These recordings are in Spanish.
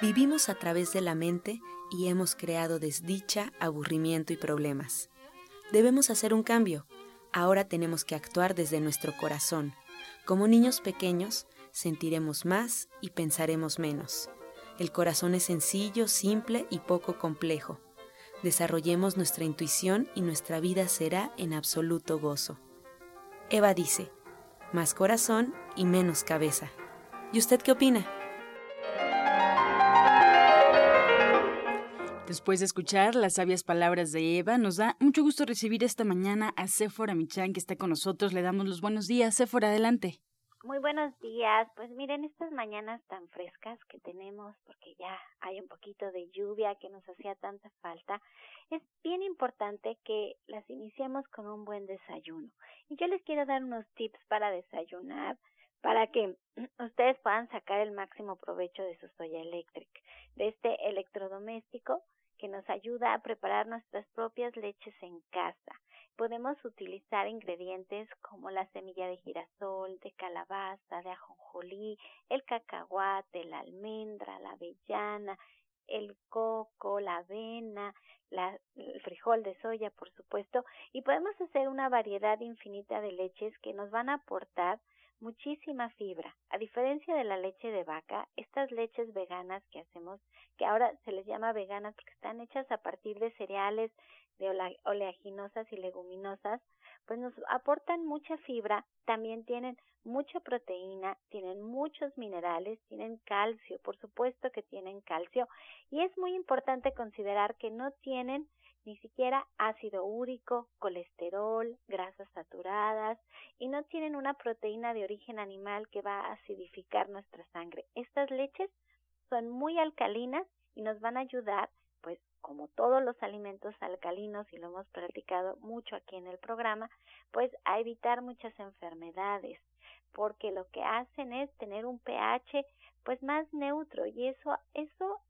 Vivimos a través de la mente y hemos creado desdicha, aburrimiento y problemas. Debemos hacer un cambio. Ahora tenemos que actuar desde nuestro corazón. Como niños pequeños, sentiremos más y pensaremos menos. El corazón es sencillo, simple y poco complejo. Desarrollemos nuestra intuición y nuestra vida será en absoluto gozo. Eva dice, más corazón y menos cabeza. ¿Y usted qué opina? Después de escuchar las sabias palabras de Eva, nos da mucho gusto recibir esta mañana a Sephora Michan, que está con nosotros. Le damos los buenos días. Sephora, adelante. Muy buenos días. Pues miren, estas mañanas tan frescas que tenemos, porque ya hay un poquito de lluvia que nos hacía tanta falta, es bien importante que las iniciemos con un buen desayuno. Y yo les quiero dar unos tips para desayunar, para que ustedes puedan sacar el máximo provecho de su soya eléctrica, de este electrodoméstico que nos ayuda a preparar nuestras propias leches en casa. Podemos utilizar ingredientes como la semilla de girasol, de calabaza, de ajonjolí, el cacahuate, la almendra, la avellana, el coco, la avena, la, el frijol de soya, por supuesto, y podemos hacer una variedad infinita de leches que nos van a aportar muchísima fibra. A diferencia de la leche de vaca, estas leches veganas que hacemos, que ahora se les llama veganas porque están hechas a partir de cereales, de oleaginosas y leguminosas, pues nos aportan mucha fibra, también tienen mucha proteína, tienen muchos minerales, tienen calcio, por supuesto que tienen calcio, y es muy importante considerar que no tienen ni siquiera ácido úrico, colesterol, grasas saturadas y no tienen una proteína de origen animal que va a acidificar nuestra sangre. Estas leches son muy alcalinas y nos van a ayudar, pues como todos los alimentos alcalinos y lo hemos practicado mucho aquí en el programa, pues a evitar muchas enfermedades, porque lo que hacen es tener un pH pues más neutro y eso eso es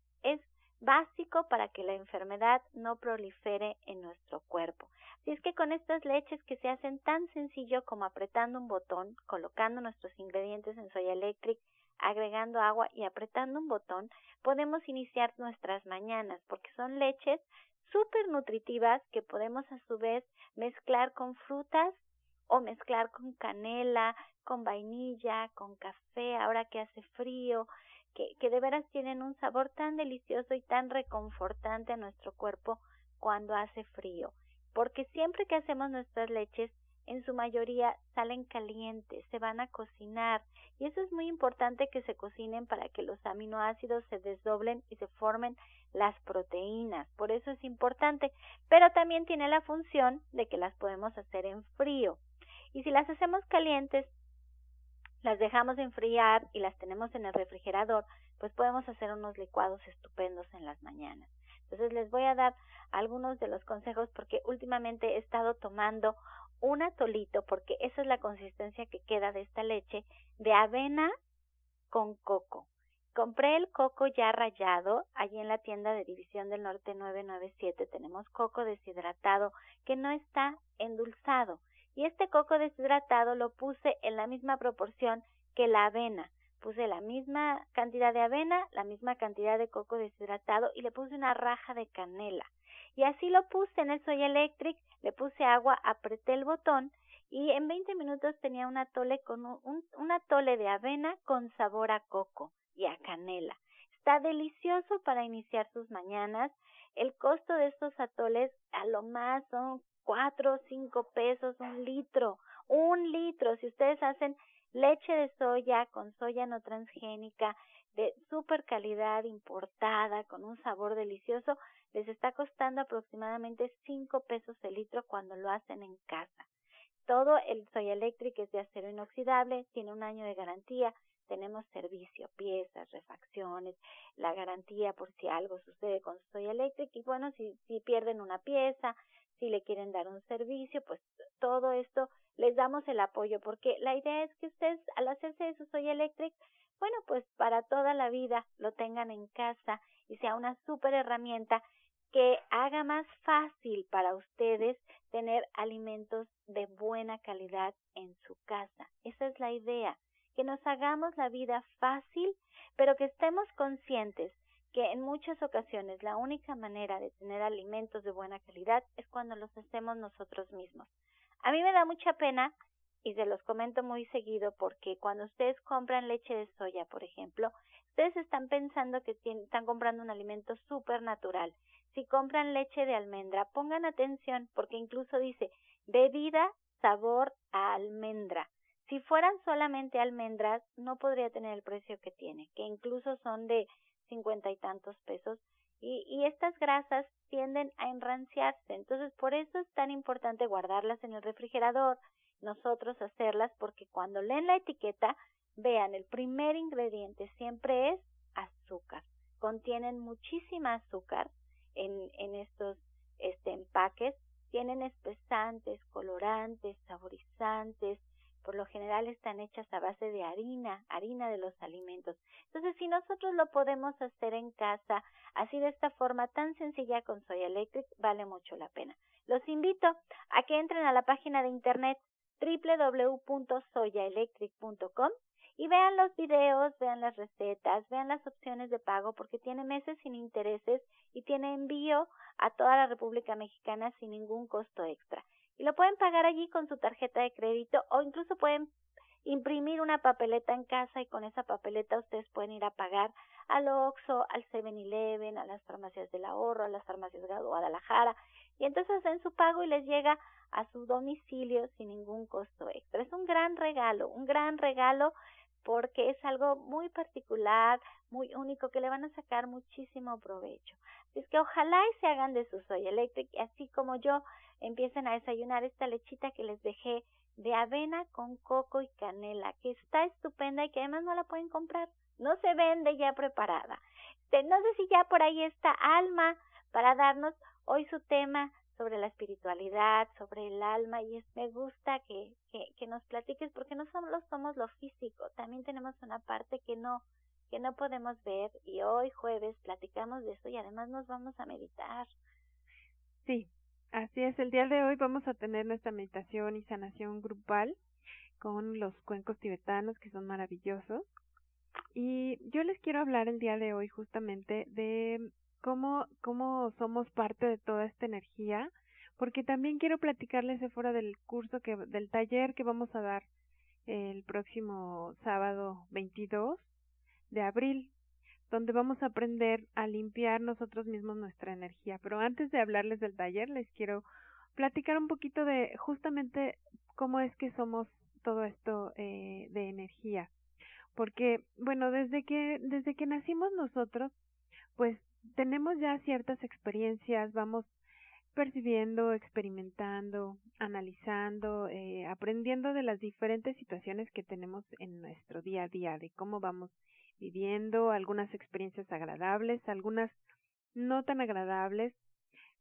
básico para que la enfermedad no prolifere en nuestro cuerpo. Así es que con estas leches que se hacen tan sencillo como apretando un botón, colocando nuestros ingredientes en soya electric, agregando agua y apretando un botón, podemos iniciar nuestras mañanas porque son leches súper nutritivas que podemos a su vez mezclar con frutas o mezclar con canela, con vainilla, con café, ahora que hace frío, que, de veras tienen un sabor tan delicioso y tan reconfortante a nuestro cuerpo cuando hace frío. Porque siempre que hacemos nuestras leches, en su mayoría salen calientes, se van a cocinar y eso es muy importante que se cocinen para que los aminoácidos se desdoblen y se formen las proteínas. Por eso es importante, pero también tiene la función de que las podemos hacer en frío. Y si las hacemos calientes, las dejamos enfriar y las tenemos en el refrigerador, pues podemos hacer unos licuados estupendos en las mañanas. Entonces les voy a dar algunos de los consejos porque últimamente he estado tomando un atolito, porque esa es la consistencia que queda de esta leche, de avena con coco. Compré el coco ya rallado, allí en la tienda de División del Norte 997 tenemos coco deshidratado que no está endulzado y este coco deshidratado lo puse en la misma proporción que la avena. Puse la misma cantidad de avena, la misma cantidad de coco deshidratado y le puse una raja de canela. Y así lo puse en el Soy Electric, le puse agua, apreté el botón y en 20 minutos tenía un atole con un, un atole de avena con sabor a coco y a canela. Está delicioso para iniciar sus mañanas El costo de estos atoles a lo más son cuatro o cinco pesos un litro, un litro. Si ustedes hacen leche de soya con soya no transgénica de super calidad importada con un sabor delicioso, les está costando aproximadamente cinco pesos el litro cuando lo hacen en casa. Todo el Soya Electric es de acero inoxidable, tiene un año de garantía, tenemos servicio, piezas, refacciones, la garantía por si algo sucede con Soya Electric y bueno, si, si pierden una pieza, si le quieren dar un servicio, pues todo esto les damos el apoyo porque la idea es que ustedes al hacerse de su Soya Electric, bueno, pues para toda la vida lo tengan en casa y sea una súper herramienta que haga más fácil para ustedes tener alimentos de buena calidad en su casa. Esa es la idea, que nos hagamos la vida fácil, pero que estemos conscientes que en muchas ocasiones la única manera de tener alimentos de buena calidad es cuando los hacemos nosotros mismos. A mí me da mucha pena y se los comento muy seguido porque cuando ustedes compran leche de soya, por ejemplo, ustedes están pensando que están comprando un alimento súper natural si compran leche de almendra, pongan atención porque incluso dice bebida sabor a almendra. Si fueran solamente almendras, no podría tener el precio que tiene, que incluso son de cincuenta y tantos pesos. Y, estas grasas tienden a enranciarse. Entonces, por eso es tan importante guardarlas en el refrigerador, nosotros hacerlas, porque cuando leen la etiqueta, vean, el primer ingrediente siempre es azúcar. Contienen muchísima azúcar en, en estos este, empaques tienen espesantes, colorantes, saborizantes, por lo general están hechas a base de harina, harina de los alimentos. Entonces, si nosotros lo podemos hacer en casa, así de esta forma tan sencilla con Soya Electric, vale mucho la pena. Los invito a que entren a la página de internet www.soyaelectric.com y vean los videos, vean las recetas, vean las opciones de pago porque tiene meses sin intereses y tiene envío a toda la República Mexicana sin ningún costo extra. Y lo pueden pagar allí con su tarjeta de crédito o incluso pueden imprimir una papeleta en casa y con esa papeleta ustedes pueden ir a pagar al Oxxo, al 7-Eleven, a las farmacias del ahorro, a las farmacias de Guadalajara y entonces hacen su pago y les llega a su domicilio sin ningún costo extra. Es un gran regalo, un gran regalo porque es algo muy particular, muy único, que le van a sacar muchísimo provecho. Así es que ojalá y se hagan de su soy electric, así como yo empiecen a desayunar esta lechita que les dejé de avena con coco y canela, que está estupenda y que además no la pueden comprar, no se vende ya preparada. No sé si ya por ahí está Alma para darnos hoy su tema sobre la espiritualidad, sobre el alma, y es, me gusta que, que, que nos platiques, porque no solo somos lo físico, también tenemos una parte que no, que no podemos ver, y hoy jueves platicamos de eso y además nos vamos a meditar. Sí, así es, el día de hoy vamos a tener nuestra meditación y sanación grupal con los cuencos tibetanos que son maravillosos. Y yo les quiero hablar el día de hoy justamente de cómo, cómo somos parte de toda esta energía, porque también quiero platicarles de fuera del curso que, del taller que vamos a dar el próximo sábado 22 de abril, donde vamos a aprender a limpiar nosotros mismos nuestra energía. Pero antes de hablarles del taller, les quiero platicar un poquito de justamente cómo es que somos todo esto eh, de energía. Porque, bueno, desde que, desde que nacimos nosotros, pues tenemos ya ciertas experiencias, vamos percibiendo, experimentando, analizando, eh, aprendiendo de las diferentes situaciones que tenemos en nuestro día a día, de cómo vamos viviendo, algunas experiencias agradables, algunas no tan agradables,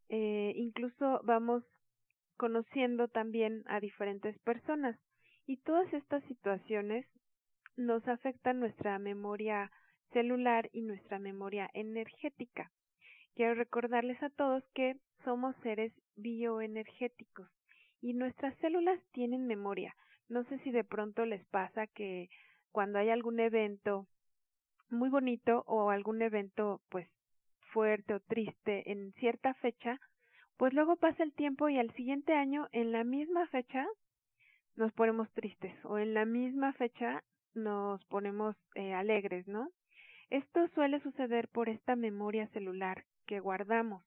eh, incluso vamos conociendo también a diferentes personas y todas estas situaciones nos afectan nuestra memoria celular y nuestra memoria energética. Quiero recordarles a todos que somos seres bioenergéticos y nuestras células tienen memoria. No sé si de pronto les pasa que cuando hay algún evento muy bonito o algún evento pues fuerte o triste en cierta fecha, pues luego pasa el tiempo y al siguiente año en la misma fecha nos ponemos tristes o en la misma fecha nos ponemos eh, alegres, ¿no? Esto suele suceder por esta memoria celular que guardamos.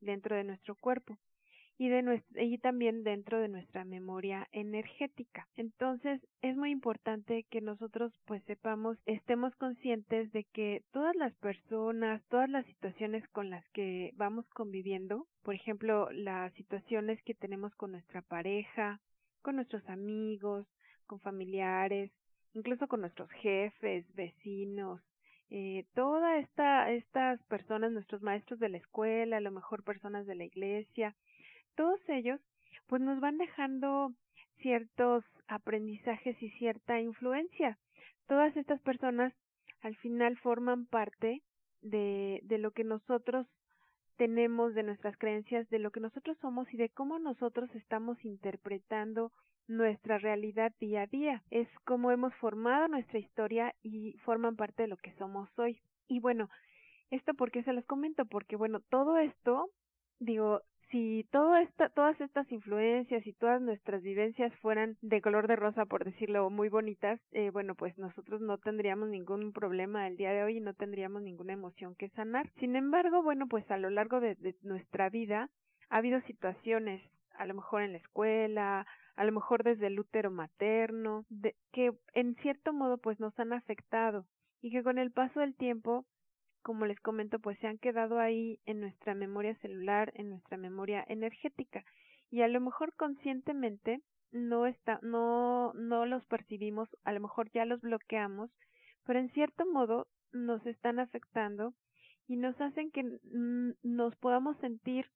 dentro de nuestro cuerpo y, de y también dentro de nuestra memoria energética. Entonces es muy importante que nosotros pues sepamos, estemos conscientes de que todas las personas, todas las situaciones con las que vamos conviviendo, por ejemplo, las situaciones que tenemos con nuestra pareja, con nuestros amigos, con familiares, incluso con nuestros jefes, vecinos, eh, toda esta, estas personas, nuestros maestros de la escuela, a lo mejor personas de la iglesia, todos ellos pues nos van dejando ciertos aprendizajes y cierta influencia. Todas estas personas al final forman parte de, de lo que nosotros tenemos, de nuestras creencias, de lo que nosotros somos y de cómo nosotros estamos interpretando nuestra realidad día a día. Es como hemos formado nuestra historia y forman parte de lo que somos hoy. Y bueno, esto porque se los comento, porque bueno, todo esto, digo, si todas estas influencias y todas nuestras vivencias fueran de color de rosa, por decirlo, muy bonitas, eh, bueno, pues nosotros no tendríamos ningún problema el día de hoy y no tendríamos ninguna emoción que sanar. Sin embargo, bueno, pues a lo largo de, de nuestra vida ha habido situaciones, a lo mejor en la escuela, a lo mejor desde el útero materno, de, que en cierto modo pues nos han afectado y que con el paso del tiempo como les comento, pues se han quedado ahí en nuestra memoria celular, en nuestra memoria energética. Y a lo mejor conscientemente no está no no los percibimos, a lo mejor ya los bloqueamos, pero en cierto modo nos están afectando y nos hacen que nos podamos sentir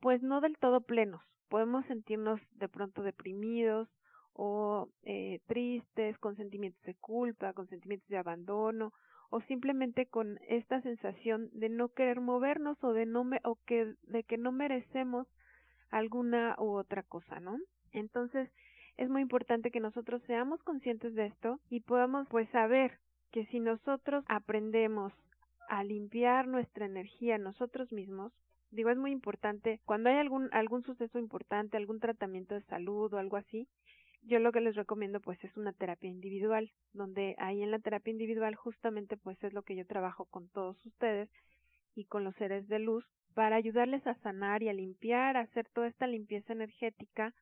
pues no del todo plenos, podemos sentirnos de pronto deprimidos o eh, tristes, con sentimientos de culpa, con sentimientos de abandono, o simplemente con esta sensación de no querer movernos o de no me, o que de que no merecemos alguna u otra cosa, ¿no? Entonces, es muy importante que nosotros seamos conscientes de esto y podamos pues saber que si nosotros aprendemos a limpiar nuestra energía nosotros mismos, digo es muy importante cuando hay algún algún suceso importante, algún tratamiento de salud o algo así, yo lo que les recomiendo pues es una terapia individual, donde ahí en la terapia individual justamente pues es lo que yo trabajo con todos ustedes y con los seres de luz para ayudarles a sanar y a limpiar, a hacer toda esta limpieza energética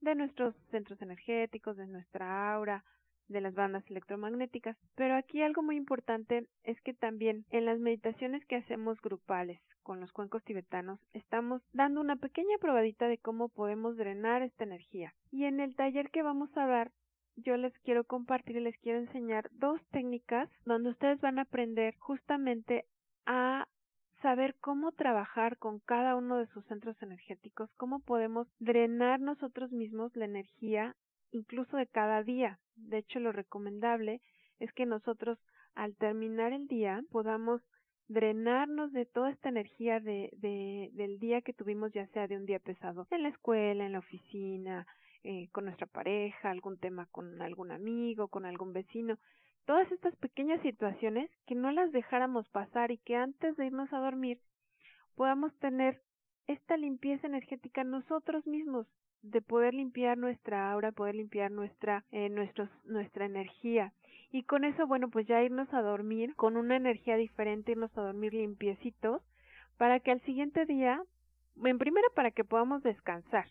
de nuestros centros energéticos, de nuestra aura, de las bandas electromagnéticas. Pero aquí algo muy importante es que también en las meditaciones que hacemos grupales con los cuencos tibetanos estamos dando una pequeña probadita de cómo podemos drenar esta energía. Y en el taller que vamos a dar yo les quiero compartir y les quiero enseñar dos técnicas donde ustedes van a aprender justamente a saber cómo trabajar con cada uno de sus centros energéticos, cómo podemos drenar nosotros mismos la energía incluso de cada día. De hecho, lo recomendable es que nosotros al terminar el día podamos drenarnos de toda esta energía de, de, del día que tuvimos, ya sea de un día pesado en la escuela, en la oficina, eh, con nuestra pareja, algún tema con algún amigo, con algún vecino, todas estas pequeñas situaciones que no las dejáramos pasar y que antes de irnos a dormir podamos tener esta limpieza energética nosotros mismos de poder limpiar nuestra aura, poder limpiar nuestra, eh, nuestros, nuestra energía. Y con eso, bueno, pues ya irnos a dormir con una energía diferente, irnos a dormir limpiecitos, para que al siguiente día, en primera para que podamos descansar,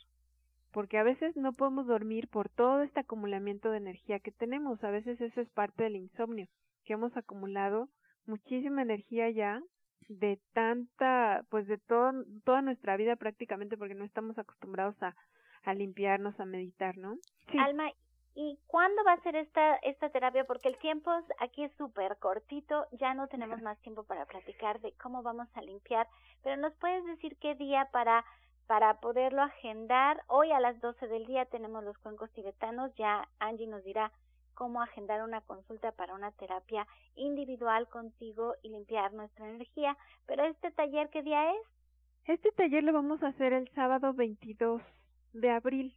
porque a veces no podemos dormir por todo este acumulamiento de energía que tenemos, a veces eso es parte del insomnio, que hemos acumulado muchísima energía ya de tanta, pues de todo, toda nuestra vida prácticamente, porque no estamos acostumbrados a, a limpiarnos, a meditar, ¿no? Sí. Alma, ¿y cuándo va a ser esta, esta terapia? Porque el tiempo aquí es súper cortito, ya no tenemos más tiempo para platicar de cómo vamos a limpiar, pero ¿nos puedes decir qué día para para poderlo agendar? Hoy a las 12 del día tenemos los cuencos tibetanos, ya Angie nos dirá cómo agendar una consulta para una terapia individual contigo y limpiar nuestra energía, pero este taller, ¿qué día es? Este taller lo vamos a hacer el sábado 22 de abril.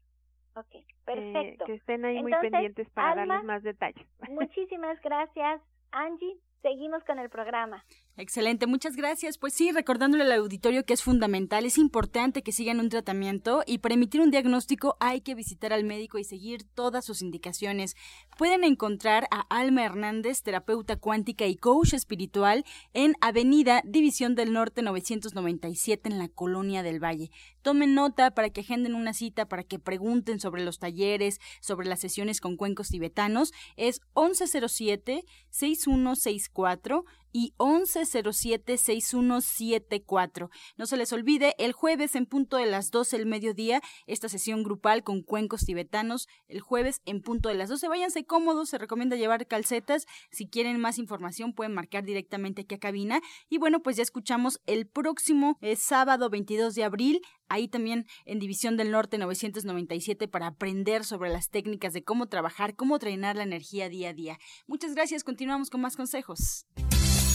Ok, eh, perfecto. que estén ahí muy pendientes para darles más detalles. Muchísimas gracias, Angie. seguimos con el programa. Excelente, muchas gracias. Pues sí, recordándole al auditorio que es fundamental, es importante que sigan un tratamiento y para emitir un diagnóstico hay que visitar al médico y seguir todas sus indicaciones. Pueden encontrar a Alma Hernández, terapeuta cuántica y coach espiritual, en Avenida División del Norte 997 en la Colonia del Valle. Tomen nota para que agenden una cita, para que pregunten sobre los talleres, sobre las sesiones con cuencos tibetanos. Es 1107 6164 y 1107-6174. No se les olvide, el jueves en punto de las 12 del mediodía, esta sesión grupal con cuencos tibetanos, el jueves en punto de las 12. Váyanse cómodos, se recomienda llevar calcetas. Si quieren más información pueden marcar directamente aquí a cabina. Y bueno, pues ya escuchamos el próximo eh, sábado 22 de abril ahí también en División del Norte 997 para aprender sobre las técnicas de cómo trabajar, cómo entrenar la energía día a día. Muchas gracias, continuamos con más consejos.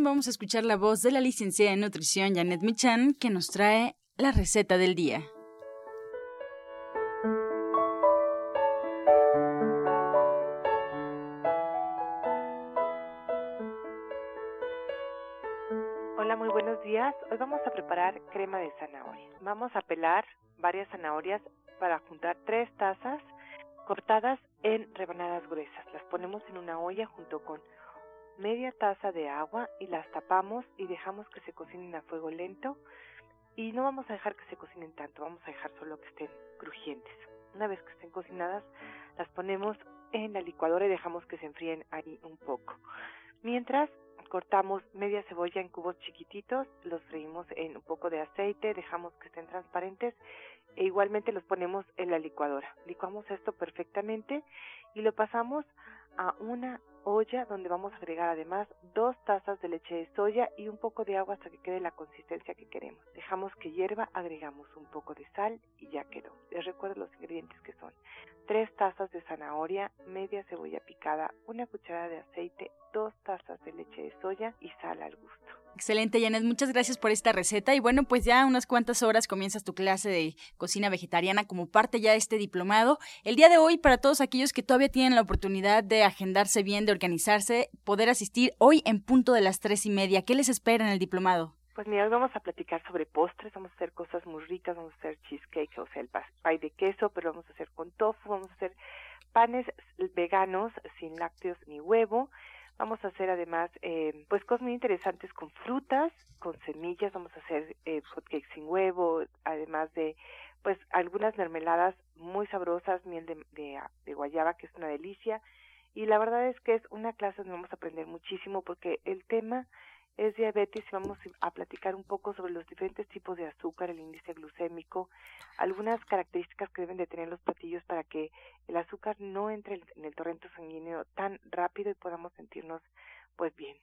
vamos a escuchar la voz de la licenciada en nutrición Janet Michan que nos trae la receta del día. Hola, muy buenos días. Hoy vamos a preparar crema de zanahoria. Vamos a pelar varias zanahorias para juntar tres tazas cortadas en rebanadas gruesas. Las ponemos en una olla junto con media taza de agua y las tapamos y dejamos que se cocinen a fuego lento y no vamos a dejar que se cocinen tanto, vamos a dejar solo que estén crujientes. Una vez que estén cocinadas, las ponemos en la licuadora y dejamos que se enfríen ahí un poco. Mientras cortamos media cebolla en cubos chiquititos, los freímos en un poco de aceite, dejamos que estén transparentes e igualmente los ponemos en la licuadora. Licuamos esto perfectamente y lo pasamos a una olla donde vamos a agregar además dos tazas de leche de soya y un poco de agua hasta que quede la consistencia que queremos. Dejamos que hierva, agregamos un poco de sal y ya quedó. Les recuerdo los ingredientes que son tres tazas de zanahoria, media cebolla picada, una cucharada de aceite, dos tazas de leche de soya y sal al gusto. Excelente, Janet. Muchas gracias por esta receta. Y bueno, pues ya unas cuantas horas comienzas tu clase de cocina vegetariana como parte ya de este diplomado. El día de hoy, para todos aquellos que todavía tienen la oportunidad de agendarse bien, de organizarse, poder asistir hoy en punto de las tres y media. ¿Qué les espera en el diplomado? Pues mira, hoy vamos a platicar sobre postres, vamos a hacer cosas muy ricas, vamos a hacer cheesecake, o sea, el pay de queso, pero vamos a hacer con tofu, vamos a hacer panes veganos sin lácteos ni huevo Vamos a hacer además eh, pues cosas muy interesantes con frutas, con semillas, vamos a hacer eh, hotcakes sin huevo, además de pues algunas mermeladas muy sabrosas, miel de, de, de guayaba que es una delicia. Y la verdad es que es una clase donde vamos a aprender muchísimo porque el tema es diabetes y vamos a platicar un poco sobre los diferentes tipos de azúcar, el índice glucémico, algunas características que deben de tener los platillos para que el azúcar no entre en el torrente sanguíneo tan rápido y podamos sentirnos pues bien.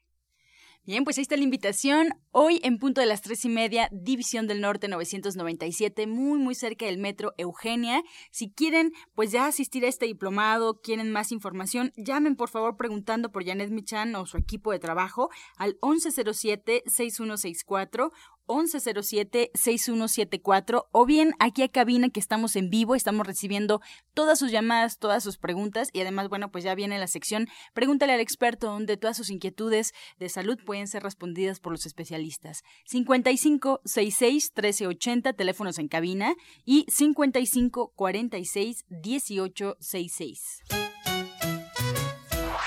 Bien, pues ahí está la invitación. Hoy en punto de las tres y media, División del Norte 997, muy, muy cerca del metro Eugenia. Si quieren, pues ya asistir a este diplomado, quieren más información, llamen por favor preguntando por Janet Michan o su equipo de trabajo al 1107-6164 1107-6174 o bien aquí a cabina que estamos en vivo, estamos recibiendo todas sus llamadas, todas sus preguntas y además, bueno, pues ya viene la sección Pregúntale al experto donde todas sus inquietudes de salud pueden ser respondidas por los especialistas. 55 66 1380 teléfonos en cabina y 55 46 18 66.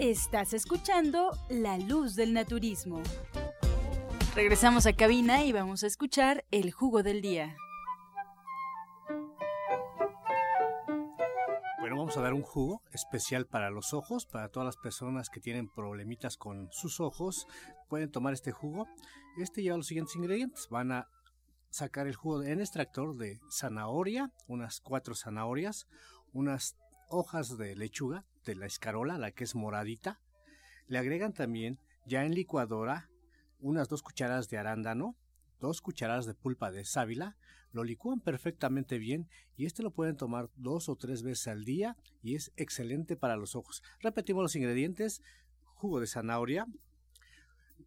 Estás escuchando La Luz del Naturismo. Regresamos a cabina y vamos a escuchar el jugo del día. Bueno, vamos a dar un jugo especial para los ojos, para todas las personas que tienen problemitas con sus ojos, pueden tomar este jugo. Este lleva los siguientes ingredientes. Van a sacar el jugo en extractor de zanahoria, unas cuatro zanahorias, unas hojas de lechuga de la escarola, la que es moradita. Le agregan también ya en licuadora unas dos cucharadas de arándano, dos cucharadas de pulpa de sábila, lo licúan perfectamente bien y este lo pueden tomar dos o tres veces al día y es excelente para los ojos. Repetimos los ingredientes, jugo de zanahoria,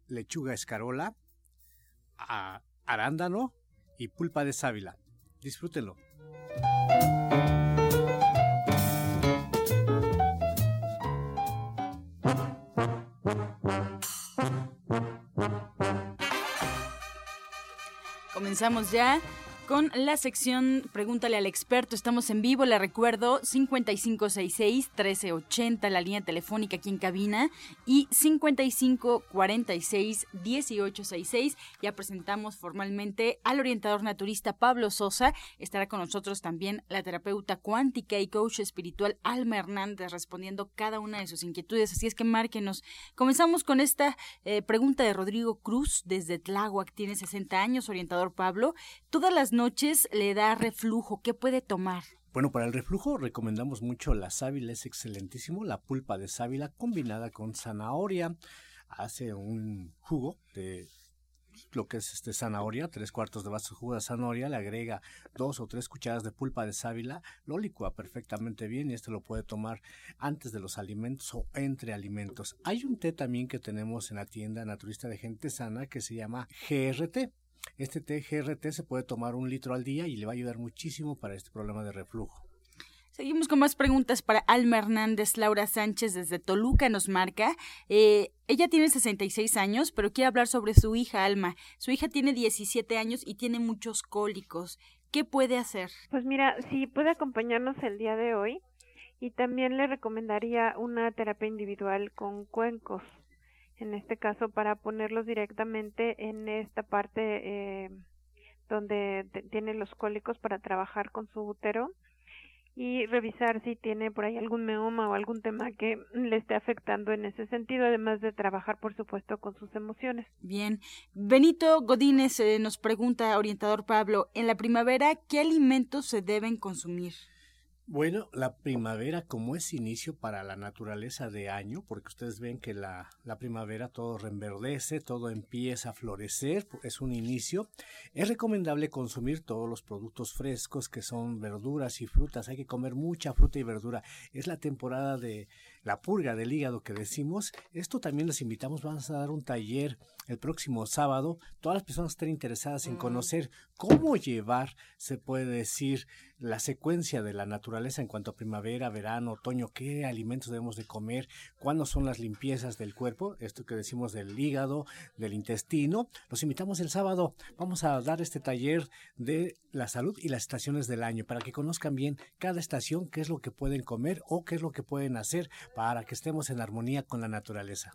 lechuga escarola, arándano y pulpa de sábila. Disfrútenlo. Comenzamos ya con la sección Pregúntale al experto. Estamos en vivo, le recuerdo, 5566-1380, la línea telefónica aquí en cabina, y 5546-1866. Ya presentamos formalmente al orientador naturista Pablo Sosa. Estará con nosotros también la terapeuta cuántica y coach espiritual Alma Hernández respondiendo cada una de sus inquietudes. Así es que márquenos. Comenzamos con esta eh, pregunta de Rodrigo Cruz desde Tláhuac. Tiene 60 años, orientador Pablo. Todas las noches le da reflujo. ¿Qué puede tomar? Bueno, para el reflujo recomendamos mucho la sábila, es excelentísimo. La pulpa de sábila combinada con zanahoria hace un jugo de lo que es este zanahoria, tres cuartos de vaso de jugo de zanahoria, le agrega dos o tres cucharadas de pulpa de sábila, lo licúa perfectamente bien y este lo puede tomar antes de los alimentos o entre alimentos. Hay un té también que tenemos en la tienda naturista de gente sana que se llama GRT. Este té GRT se puede tomar un litro al día y le va a ayudar muchísimo para este problema de reflujo. Seguimos con más preguntas para Alma Hernández. Laura Sánchez desde Toluca nos marca. Eh, ella tiene 66 años, pero quiere hablar sobre su hija Alma. Su hija tiene 17 años y tiene muchos cólicos. ¿Qué puede hacer? Pues mira, si puede acompañarnos el día de hoy y también le recomendaría una terapia individual con cuencos en este caso para ponerlos directamente en esta parte eh, donde tiene los cólicos para trabajar con su útero y revisar si tiene por ahí algún meoma o algún tema que le esté afectando en ese sentido, además de trabajar, por supuesto, con sus emociones. Bien. Benito Godínez eh, nos pregunta, orientador Pablo, en la primavera, ¿qué alimentos se deben consumir? Bueno, la primavera como es inicio para la naturaleza de año, porque ustedes ven que la, la, primavera todo reverdece, todo empieza a florecer, es un inicio, es recomendable consumir todos los productos frescos que son verduras y frutas, hay que comer mucha fruta y verdura, es la temporada de la purga del hígado que decimos, esto también les invitamos, vamos a dar un taller el próximo sábado, todas las personas que estén interesadas en conocer cómo llevar, se puede decir, la secuencia de la naturaleza en cuanto a primavera, verano, otoño, qué alimentos debemos de comer, cuándo son las limpiezas del cuerpo, esto que decimos del hígado, del intestino. Los invitamos el sábado, vamos a dar este taller de la salud y las estaciones del año para que conozcan bien cada estación, qué es lo que pueden comer o qué es lo que pueden hacer para que estemos en armonía con la naturaleza.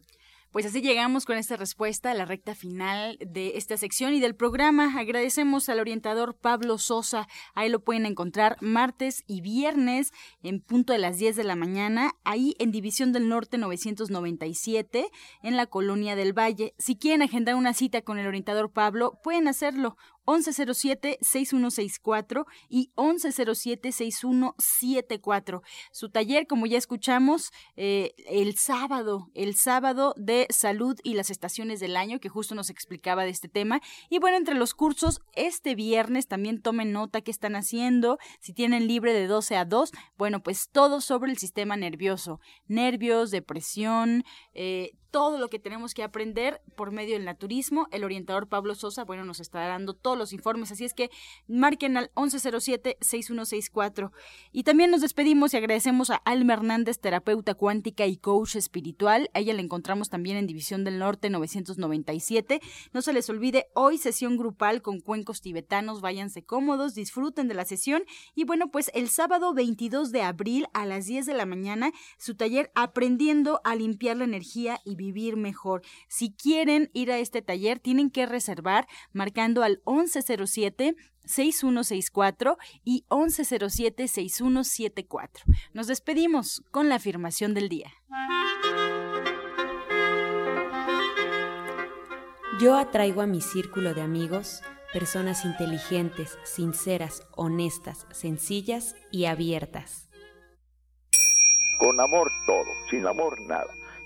Pues así llegamos con esta respuesta a la recta final de esta sección y del programa. Agradecemos al orientador Pablo Sosa. Ahí lo pueden encontrar martes y viernes en punto de las 10 de la mañana, ahí en División del Norte 997, en la Colonia del Valle. Si quieren agendar una cita con el orientador Pablo, pueden hacerlo 1107-6164 y 1107-6174. Su taller, como ya escuchamos, eh, el sábado, el sábado de salud y las estaciones del año, que justo nos explicaba de este tema. Y bueno, entre los cursos, este viernes también tomen nota qué están haciendo, si tienen libre de 12 a 2, bueno, pues todo sobre el sistema nervioso, nervios, depresión, eh, todo lo que tenemos que aprender por medio del naturismo. El orientador Pablo Sosa, bueno, nos está dando todos los informes, así es que marquen al 1107-6164. Y también nos despedimos y agradecemos a Alma Hernández, terapeuta cuántica y coach espiritual. A ella la encontramos también en División del Norte 997. No se les olvide, hoy sesión grupal con cuencos tibetanos. Váyanse cómodos, disfruten de la sesión. Y bueno, pues el sábado 22 de abril a las 10 de la mañana, su taller Aprendiendo a limpiar la energía y vivir mejor. Si quieren ir a este taller, tienen que reservar marcando al 1107 6164 y 1107 6174. Nos despedimos con la afirmación del día. Yo atraigo a mi círculo de amigos personas inteligentes, sinceras, honestas, sencillas y abiertas. Con amor todo, sin amor nada.